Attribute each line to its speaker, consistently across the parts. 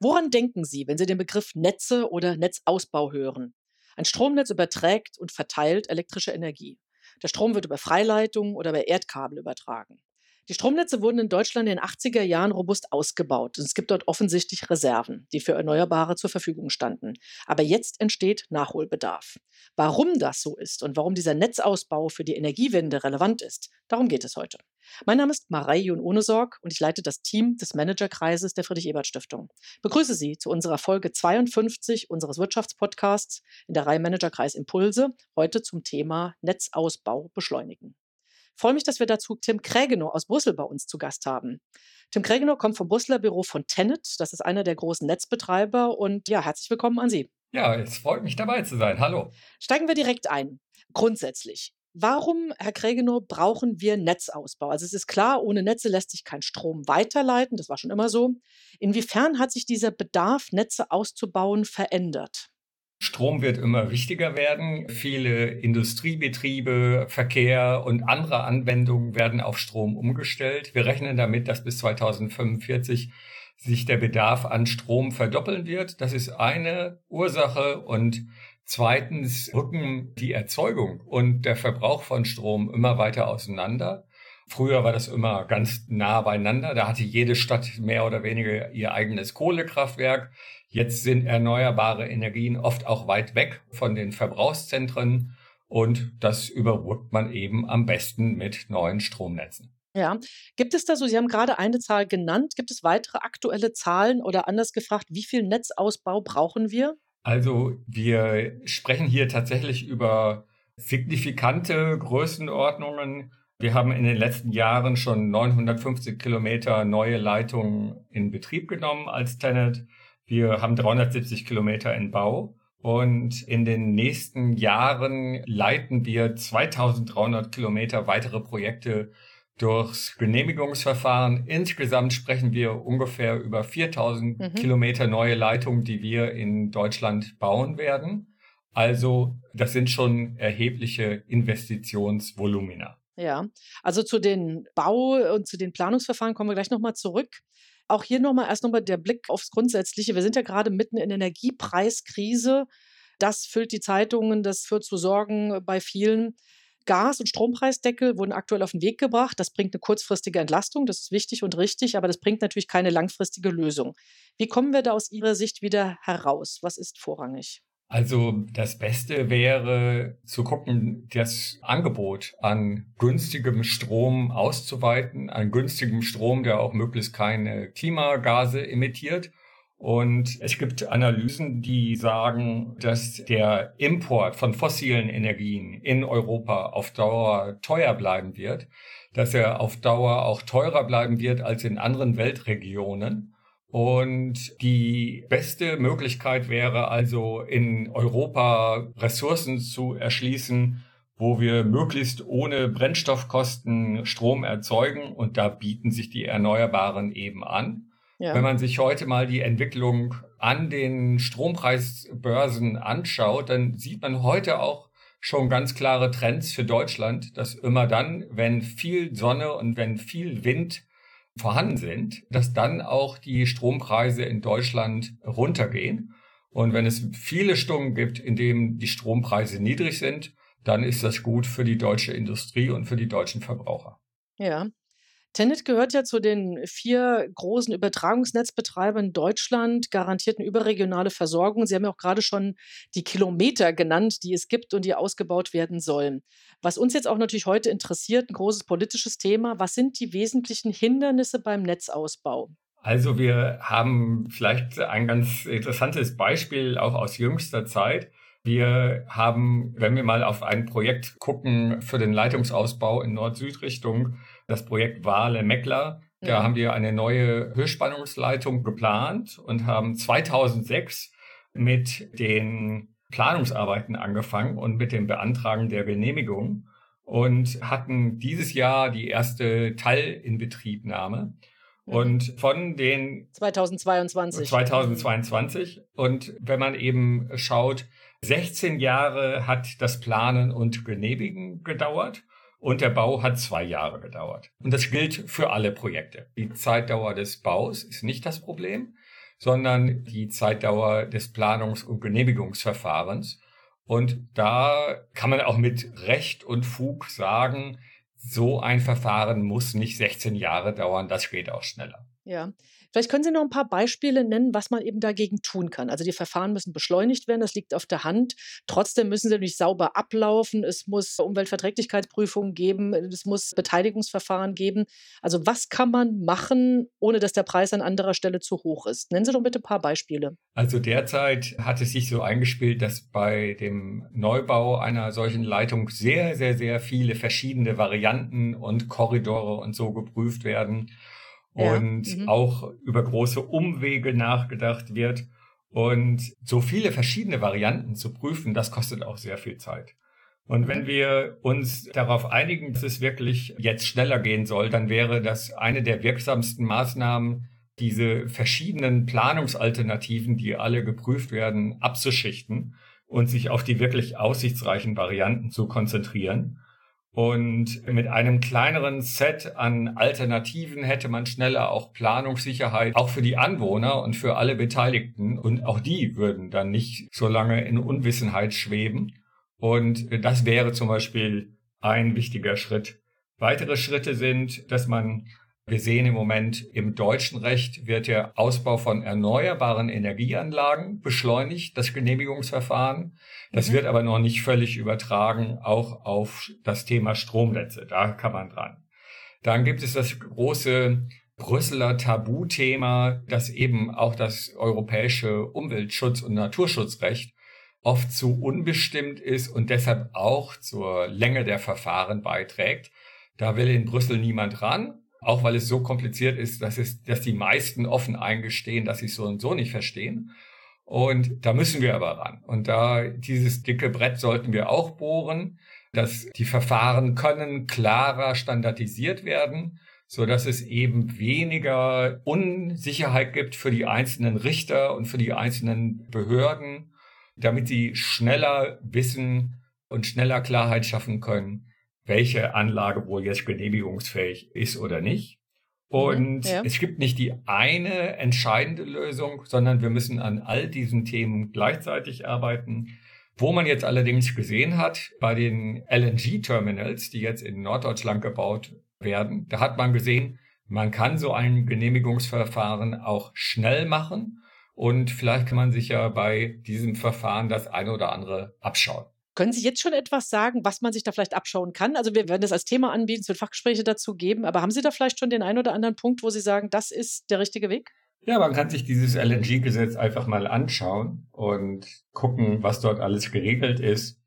Speaker 1: Woran denken Sie, wenn Sie den Begriff Netze oder Netzausbau hören? Ein Stromnetz überträgt und verteilt elektrische Energie. Der Strom wird über Freileitungen oder über Erdkabel übertragen. Die Stromnetze wurden in Deutschland in den 80er Jahren robust ausgebaut. Und es gibt dort offensichtlich Reserven, die für Erneuerbare zur Verfügung standen. Aber jetzt entsteht Nachholbedarf. Warum das so ist und warum dieser Netzausbau für die Energiewende relevant ist, darum geht es heute. Mein Name ist Marei Jun Ohnesorg und ich leite das Team des Managerkreises der Friedrich-Ebert-Stiftung. Begrüße Sie zu unserer Folge 52 unseres Wirtschaftspodcasts in der Reihe Managerkreis Impulse, heute zum Thema Netzausbau beschleunigen freue mich, dass wir dazu Tim Krägenow aus Brüssel bei uns zu Gast haben. Tim Krägenow kommt vom Brüsseler Büro von Tenet. Das ist einer der großen Netzbetreiber. Und ja, herzlich willkommen an Sie.
Speaker 2: Ja, es freut mich dabei zu sein. Hallo.
Speaker 1: Steigen wir direkt ein. Grundsätzlich. Warum, Herr Krägenow, brauchen wir Netzausbau? Also es ist klar, ohne Netze lässt sich kein Strom weiterleiten. Das war schon immer so. Inwiefern hat sich dieser Bedarf, Netze auszubauen, verändert?
Speaker 2: Strom wird immer wichtiger werden. Viele Industriebetriebe, Verkehr und andere Anwendungen werden auf Strom umgestellt. Wir rechnen damit, dass bis 2045 sich der Bedarf an Strom verdoppeln wird. Das ist eine Ursache. Und zweitens rücken die Erzeugung und der Verbrauch von Strom immer weiter auseinander. Früher war das immer ganz nah beieinander. Da hatte jede Stadt mehr oder weniger ihr eigenes Kohlekraftwerk. Jetzt sind erneuerbare Energien oft auch weit weg von den Verbrauchszentren und das überbrückt man eben am besten mit neuen Stromnetzen.
Speaker 1: Ja, gibt es da so, Sie haben gerade eine Zahl genannt, gibt es weitere aktuelle Zahlen oder anders gefragt, wie viel Netzausbau brauchen wir?
Speaker 2: Also wir sprechen hier tatsächlich über signifikante Größenordnungen. Wir haben in den letzten Jahren schon 950 Kilometer neue Leitungen in Betrieb genommen als Tenet. Wir haben 370 Kilometer in Bau und in den nächsten Jahren leiten wir 2300 Kilometer weitere Projekte durchs Genehmigungsverfahren. Insgesamt sprechen wir ungefähr über 4000 mhm. Kilometer neue Leitungen, die wir in Deutschland bauen werden. Also das sind schon erhebliche Investitionsvolumina.
Speaker 1: Ja, also zu den Bau- und zu den Planungsverfahren kommen wir gleich nochmal zurück auch hier nochmal erst nochmal der Blick aufs Grundsätzliche. Wir sind ja gerade mitten in Energiepreiskrise. Das füllt die Zeitungen, das führt zu Sorgen bei vielen. Gas- und Strompreisdeckel wurden aktuell auf den Weg gebracht. Das bringt eine kurzfristige Entlastung, das ist wichtig und richtig, aber das bringt natürlich keine langfristige Lösung. Wie kommen wir da aus Ihrer Sicht wieder heraus? Was ist vorrangig?
Speaker 2: Also das Beste wäre zu gucken, das Angebot an günstigem Strom auszuweiten, an günstigem Strom, der auch möglichst keine Klimagase emittiert. Und es gibt Analysen, die sagen, dass der Import von fossilen Energien in Europa auf Dauer teuer bleiben wird, dass er auf Dauer auch teurer bleiben wird als in anderen Weltregionen und die beste Möglichkeit wäre also in Europa Ressourcen zu erschließen, wo wir möglichst ohne Brennstoffkosten Strom erzeugen. Und da bieten sich die Erneuerbaren eben an. Ja. Wenn man sich heute mal die Entwicklung an den Strompreisbörsen anschaut, dann sieht man heute auch schon ganz klare Trends für Deutschland, dass immer dann, wenn viel Sonne und wenn viel Wind vorhanden sind, dass dann auch die Strompreise in Deutschland runtergehen. Und wenn es viele Stunden gibt, in denen die Strompreise niedrig sind, dann ist das gut für die deutsche Industrie und für die deutschen Verbraucher.
Speaker 1: Ja. Tenet gehört ja zu den vier großen Übertragungsnetzbetreibern in Deutschland, garantierten überregionale Versorgung. Sie haben ja auch gerade schon die Kilometer genannt, die es gibt und die ausgebaut werden sollen. Was uns jetzt auch natürlich heute interessiert, ein großes politisches Thema, was sind die wesentlichen Hindernisse beim Netzausbau?
Speaker 2: Also wir haben vielleicht ein ganz interessantes Beispiel auch aus jüngster Zeit. Wir haben, wenn wir mal auf ein Projekt gucken für den Leitungsausbau in Nord-Süd-Richtung, das Projekt Wale-Meckler. Da ja. haben wir eine neue Höchstspannungsleitung geplant und haben 2006 mit den Planungsarbeiten angefangen und mit dem Beantragen der Genehmigung und hatten dieses Jahr die erste Teilinbetriebnahme. Mhm. Und von den
Speaker 1: 2022.
Speaker 2: 2022. Und wenn man eben schaut, 16 Jahre hat das Planen und Genehmigen gedauert und der Bau hat zwei Jahre gedauert. Und das gilt für alle Projekte. Die Zeitdauer des Baus ist nicht das Problem, sondern die Zeitdauer des Planungs- und Genehmigungsverfahrens. Und da kann man auch mit Recht und Fug sagen, so ein Verfahren muss nicht 16 Jahre dauern, das geht auch schneller.
Speaker 1: Ja. Vielleicht können Sie noch ein paar Beispiele nennen, was man eben dagegen tun kann. Also die Verfahren müssen beschleunigt werden, das liegt auf der Hand. Trotzdem müssen sie nicht sauber ablaufen. Es muss Umweltverträglichkeitsprüfungen geben, es muss Beteiligungsverfahren geben. Also was kann man machen, ohne dass der Preis an anderer Stelle zu hoch ist? Nennen Sie doch bitte ein paar Beispiele.
Speaker 2: Also derzeit hat es sich so eingespielt, dass bei dem Neubau einer solchen Leitung sehr, sehr, sehr viele verschiedene Varianten und Korridore und so geprüft werden und ja, mhm. auch über große Umwege nachgedacht wird. Und so viele verschiedene Varianten zu prüfen, das kostet auch sehr viel Zeit. Und wenn mhm. wir uns darauf einigen, dass es wirklich jetzt schneller gehen soll, dann wäre das eine der wirksamsten Maßnahmen, diese verschiedenen Planungsalternativen, die alle geprüft werden, abzuschichten und sich auf die wirklich aussichtsreichen Varianten zu konzentrieren. Und mit einem kleineren Set an Alternativen hätte man schneller auch Planungssicherheit, auch für die Anwohner und für alle Beteiligten. Und auch die würden dann nicht so lange in Unwissenheit schweben. Und das wäre zum Beispiel ein wichtiger Schritt. Weitere Schritte sind, dass man wir sehen im Moment im deutschen Recht wird der Ausbau von erneuerbaren Energieanlagen beschleunigt, das Genehmigungsverfahren. Das mhm. wird aber noch nicht völlig übertragen, auch auf das Thema Stromnetze. Da kann man dran. Dann gibt es das große Brüsseler Tabuthema, dass eben auch das europäische Umweltschutz- und Naturschutzrecht oft zu unbestimmt ist und deshalb auch zur Länge der Verfahren beiträgt. Da will in Brüssel niemand ran auch weil es so kompliziert ist, dass es, dass die meisten offen eingestehen, dass sie es so und so nicht verstehen. Und da müssen wir aber ran. Und da dieses dicke Brett sollten wir auch bohren, dass die Verfahren können klarer standardisiert werden, so dass es eben weniger Unsicherheit gibt für die einzelnen Richter und für die einzelnen Behörden, damit sie schneller wissen und schneller Klarheit schaffen können, welche Anlage wohl jetzt genehmigungsfähig ist oder nicht. Und ja. es gibt nicht die eine entscheidende Lösung, sondern wir müssen an all diesen Themen gleichzeitig arbeiten. Wo man jetzt allerdings gesehen hat, bei den LNG-Terminals, die jetzt in Norddeutschland gebaut werden, da hat man gesehen, man kann so ein Genehmigungsverfahren auch schnell machen. Und vielleicht kann man sich ja bei diesem Verfahren das eine oder andere abschauen.
Speaker 1: Können Sie jetzt schon etwas sagen, was man sich da vielleicht abschauen kann? Also wir werden das als Thema anbieten, es wird Fachgespräche dazu geben, aber haben Sie da vielleicht schon den einen oder anderen Punkt, wo Sie sagen, das ist der richtige Weg?
Speaker 2: Ja, man kann sich dieses LNG-Gesetz einfach mal anschauen und gucken, was dort alles geregelt ist.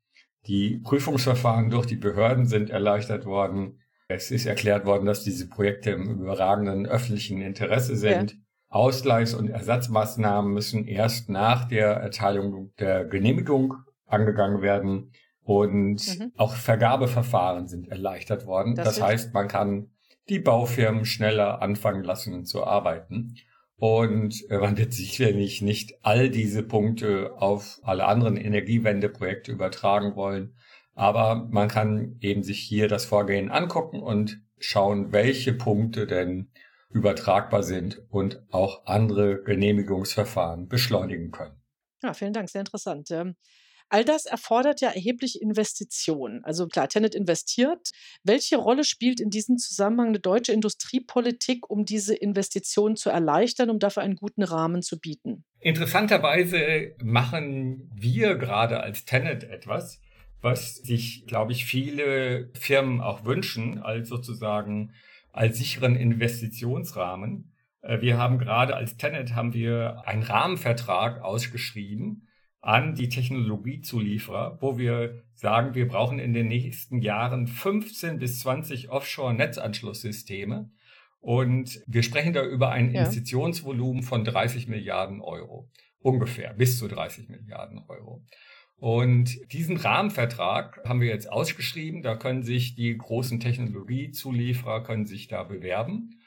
Speaker 2: Die Prüfungsverfahren durch die Behörden sind erleichtert worden. Es ist erklärt worden, dass diese Projekte im überragenden öffentlichen Interesse sind. Ja. Ausgleichs- und Ersatzmaßnahmen müssen erst nach der Erteilung der Genehmigung angegangen werden. Und mhm. auch Vergabeverfahren sind erleichtert worden. Das, das heißt, man kann die Baufirmen schneller anfangen lassen zu arbeiten. Und äh, man wird sicherlich nicht all diese Punkte auf alle anderen Energiewendeprojekte übertragen wollen. Aber man kann eben sich hier das Vorgehen angucken und schauen, welche Punkte denn übertragbar sind und auch andere Genehmigungsverfahren beschleunigen können.
Speaker 1: Ja, vielen Dank, sehr interessant. All das erfordert ja erhebliche Investitionen. Also klar, Tenet investiert. Welche Rolle spielt in diesem Zusammenhang eine deutsche Industriepolitik, um diese Investitionen zu erleichtern, um dafür einen guten Rahmen zu bieten?
Speaker 2: Interessanterweise machen wir gerade als Tenet etwas, was sich, glaube ich, viele Firmen auch wünschen, als sozusagen als sicheren Investitionsrahmen. Äh, wir haben gerade als Tenet haben wir einen Rahmenvertrag ausgeschrieben, an die Technologiezulieferer, wo wir sagen, wir brauchen in den nächsten Jahren 15 bis 20 Offshore-Netzanschlusssysteme. Und wir sprechen da über ein ja. Investitionsvolumen von 30 Milliarden Euro. Ungefähr, bis zu 30 Milliarden Euro. Und diesen Rahmenvertrag haben wir jetzt ausgeschrieben. Da können sich die großen Technologiezulieferer können sich da bewerben.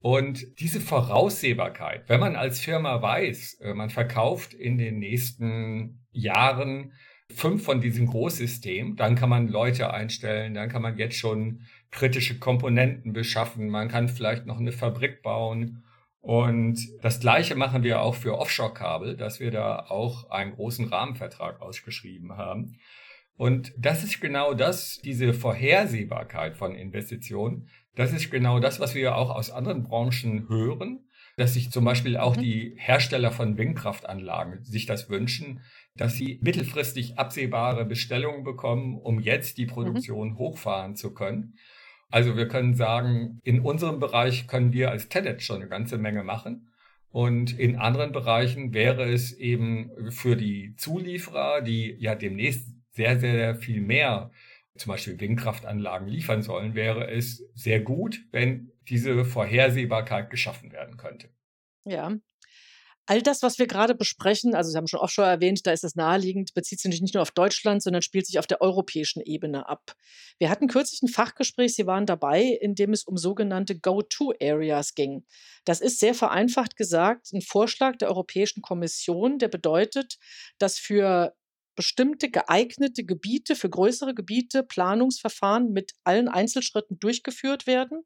Speaker 2: Und diese Voraussehbarkeit, wenn man als Firma weiß, äh, man verkauft in den nächsten Jahren fünf von diesen Großsystemen, dann kann man Leute einstellen, dann kann man jetzt schon kritische Komponenten beschaffen, man kann vielleicht noch eine Fabrik bauen Und das Gleiche machen wir auch für Offshore-Kabel, dass wir da auch einen großen Rahmenvertrag ausgeschrieben haben. Und das ist genau das, diese Vorhersehbarkeit von Investitionen. Das ist genau das, was wir auch aus anderen Branchen hören, dass sich zum Beispiel auch mhm. die Hersteller von Windkraftanlagen sich das wünschen, dass sie mittelfristig absehbare Bestellungen bekommen, um jetzt die mhm. Produktion mhm. hochfahren zu können. Also wir können sagen, in unserem Bereich können wir als Tenet schon eine ganze Menge machen. Und in anderen Bereichen wäre es eben für die Zulieferer, die ja demnächst sehr, sehr viel mehr zum Beispiel Windkraftanlagen liefern sollen, wäre es sehr gut, wenn diese Vorhersehbarkeit geschaffen werden könnte.
Speaker 1: Ja, All das, was wir gerade besprechen, also Sie haben schon offshore erwähnt, da ist es naheliegend, bezieht sich nicht nur auf Deutschland, sondern spielt sich auf der europäischen Ebene ab. Wir hatten kürzlich ein Fachgespräch, Sie waren dabei, in dem es um sogenannte Go-To-Areas ging. Das ist sehr vereinfacht gesagt ein Vorschlag der Europäischen Kommission, der bedeutet, dass für bestimmte geeignete Gebiete, für größere Gebiete Planungsverfahren mit allen Einzelschritten durchgeführt werden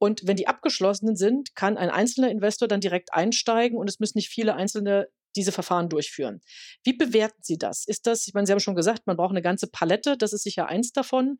Speaker 1: und wenn die abgeschlossenen sind, kann ein einzelner Investor dann direkt einsteigen und es müssen nicht viele einzelne diese Verfahren durchführen. Wie bewerten Sie das? Ist das, ich meine, Sie haben schon gesagt, man braucht eine ganze Palette, das ist sicher eins davon.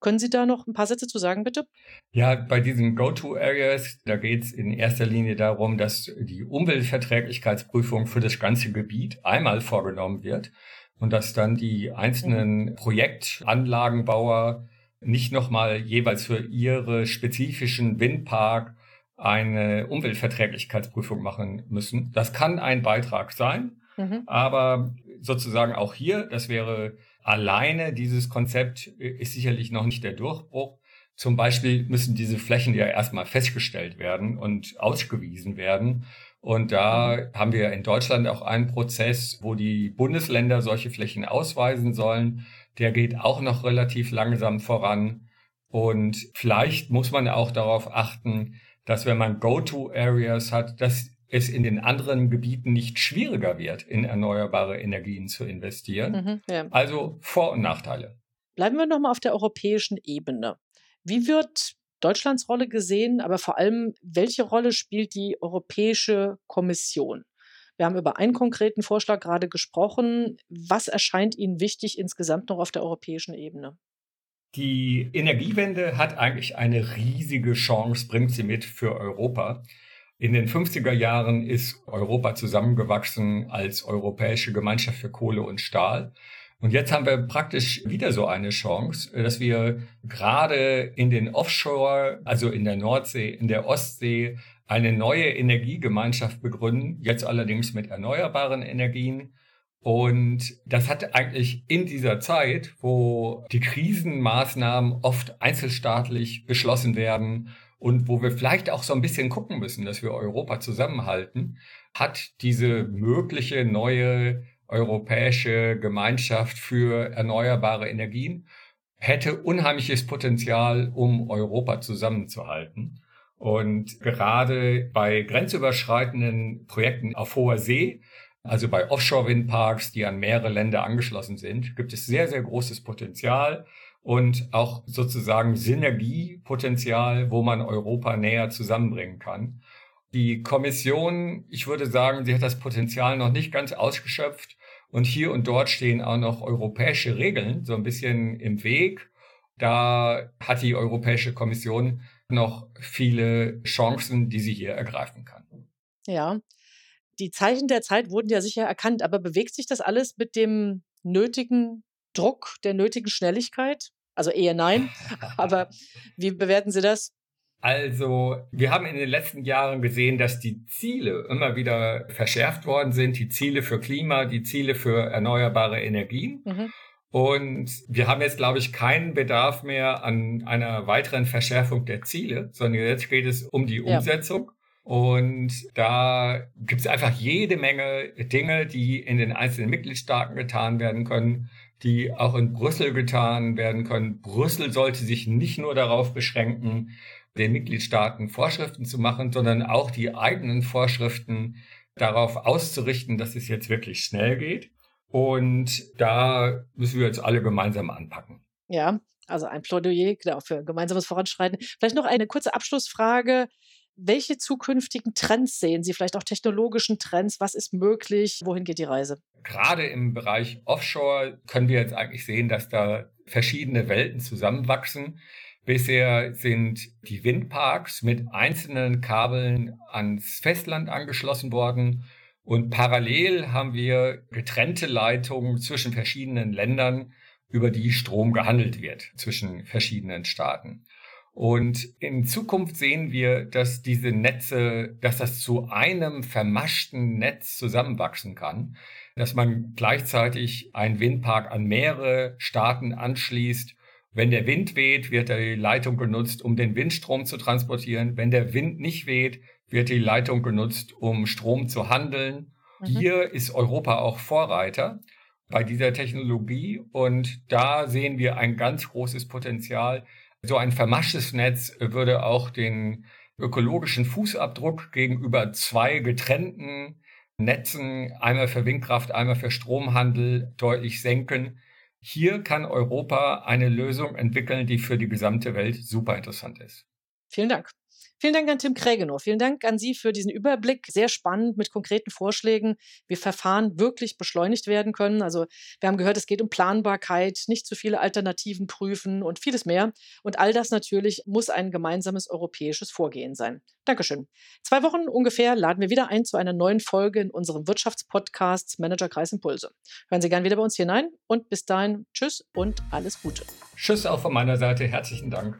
Speaker 1: Können Sie da noch ein paar Sätze zu sagen, bitte?
Speaker 2: Ja, bei diesen Go-To-Areas, da geht es in erster Linie darum, dass die Umweltverträglichkeitsprüfung für das ganze Gebiet einmal vorgenommen wird und dass dann die einzelnen mhm. Projektanlagenbauer nicht nochmal jeweils für ihre spezifischen Windpark eine Umweltverträglichkeitsprüfung machen müssen. Das kann ein Beitrag sein, mhm. aber sozusagen auch hier, das wäre alleine dieses Konzept ist sicherlich noch nicht der Durchbruch. Zum Beispiel müssen diese Flächen ja erstmal festgestellt werden und ausgewiesen werden. Und da haben wir in Deutschland auch einen Prozess, wo die Bundesländer solche Flächen ausweisen sollen der geht auch noch relativ langsam voran. Und vielleicht muss man auch darauf achten, dass wenn man Go-to-Areas hat, dass es in den anderen Gebieten nicht schwieriger wird, in erneuerbare Energien zu investieren. Mhm, ja. Also Vor- und Nachteile.
Speaker 1: Bleiben wir nochmal auf der europäischen Ebene. Wie wird Deutschlands Rolle gesehen, aber vor allem, welche Rolle spielt die Europäische Kommission? Wir haben über einen konkreten Vorschlag gerade gesprochen. Was erscheint Ihnen wichtig insgesamt noch auf der europäischen Ebene?
Speaker 2: Die Energiewende hat eigentlich eine riesige Chance, bringt sie mit für Europa. In den 50er Jahren ist Europa zusammengewachsen als Europäische Gemeinschaft für Kohle und Stahl. Und jetzt haben wir praktisch wieder so eine Chance, dass wir gerade in den Offshore, also in der Nordsee, in der Ostsee, eine neue Energiegemeinschaft begründen, jetzt allerdings mit erneuerbaren Energien. Und das hat eigentlich in dieser Zeit, wo die Krisenmaßnahmen oft einzelstaatlich beschlossen werden und wo wir vielleicht auch so ein bisschen gucken müssen, dass wir Europa zusammenhalten, hat diese mögliche neue europäische Gemeinschaft für erneuerbare Energien hätte unheimliches Potenzial, um Europa zusammenzuhalten. Und gerade bei grenzüberschreitenden Projekten auf hoher See, also bei Offshore-Windparks, die an mehrere Länder angeschlossen sind, gibt es sehr, sehr großes Potenzial und auch sozusagen Synergiepotenzial, wo man Europa näher zusammenbringen kann. Die Kommission, ich würde sagen, sie hat das Potenzial noch nicht ganz ausgeschöpft und hier und dort stehen auch noch europäische Regeln so ein bisschen im Weg. Da hat die Europäische Kommission noch viele Chancen, die sie hier ergreifen kann.
Speaker 1: Ja, die Zeichen der Zeit wurden ja sicher erkannt, aber bewegt sich das alles mit dem nötigen Druck, der nötigen Schnelligkeit? Also eher nein, aber wie bewerten Sie das?
Speaker 2: Also, wir haben in den letzten Jahren gesehen, dass die Ziele immer wieder verschärft worden sind, die Ziele für Klima, die Ziele für erneuerbare Energien. Mhm. Und wir haben jetzt, glaube ich, keinen Bedarf mehr an einer weiteren Verschärfung der Ziele, sondern jetzt geht es um die Umsetzung. Ja. Und da gibt es einfach jede Menge Dinge, die in den einzelnen Mitgliedstaaten getan werden können, die auch in Brüssel getan werden können. Brüssel sollte sich nicht nur darauf beschränken, den Mitgliedstaaten Vorschriften zu machen, sondern auch die eigenen Vorschriften darauf auszurichten, dass es jetzt wirklich schnell geht. Und da müssen wir jetzt alle gemeinsam anpacken.
Speaker 1: Ja, also ein Plädoyer genau, für gemeinsames Voranschreiten. Vielleicht noch eine kurze Abschlussfrage. Welche zukünftigen Trends sehen Sie, vielleicht auch technologischen Trends? Was ist möglich? Wohin geht die Reise?
Speaker 2: Gerade im Bereich Offshore können wir jetzt eigentlich sehen, dass da verschiedene Welten zusammenwachsen. Bisher sind die Windparks mit einzelnen Kabeln ans Festland angeschlossen worden und parallel haben wir getrennte Leitungen zwischen verschiedenen Ländern, über die Strom gehandelt wird zwischen verschiedenen Staaten. Und in Zukunft sehen wir, dass diese Netze, dass das zu einem vermaschten Netz zusammenwachsen kann, dass man gleichzeitig einen Windpark an mehrere Staaten anschließt. Wenn der Wind weht, wird die Leitung genutzt, um den Windstrom zu transportieren. Wenn der Wind nicht weht, wird die Leitung genutzt, um Strom zu handeln. Mhm. Hier ist Europa auch Vorreiter bei dieser Technologie und da sehen wir ein ganz großes Potenzial. So ein vermaschtes Netz würde auch den ökologischen Fußabdruck gegenüber zwei getrennten Netzen, einmal für Windkraft, einmal für Stromhandel, deutlich senken. Hier kann Europa eine Lösung entwickeln, die für die gesamte Welt super interessant ist.
Speaker 1: Vielen Dank. Vielen Dank an Tim Krägenow. Vielen Dank an Sie für diesen Überblick. Sehr spannend mit konkreten Vorschlägen, wie Verfahren wirklich beschleunigt werden können. Also wir haben gehört, es geht um Planbarkeit, nicht zu viele Alternativen prüfen und vieles mehr. Und all das natürlich muss ein gemeinsames europäisches Vorgehen sein. Dankeschön. Zwei Wochen ungefähr laden wir wieder ein zu einer neuen Folge in unserem Wirtschaftspodcast Managerkreis Impulse. Hören Sie gern wieder bei uns hinein und bis dahin Tschüss und alles Gute.
Speaker 2: Tschüss auch von meiner Seite. Herzlichen Dank.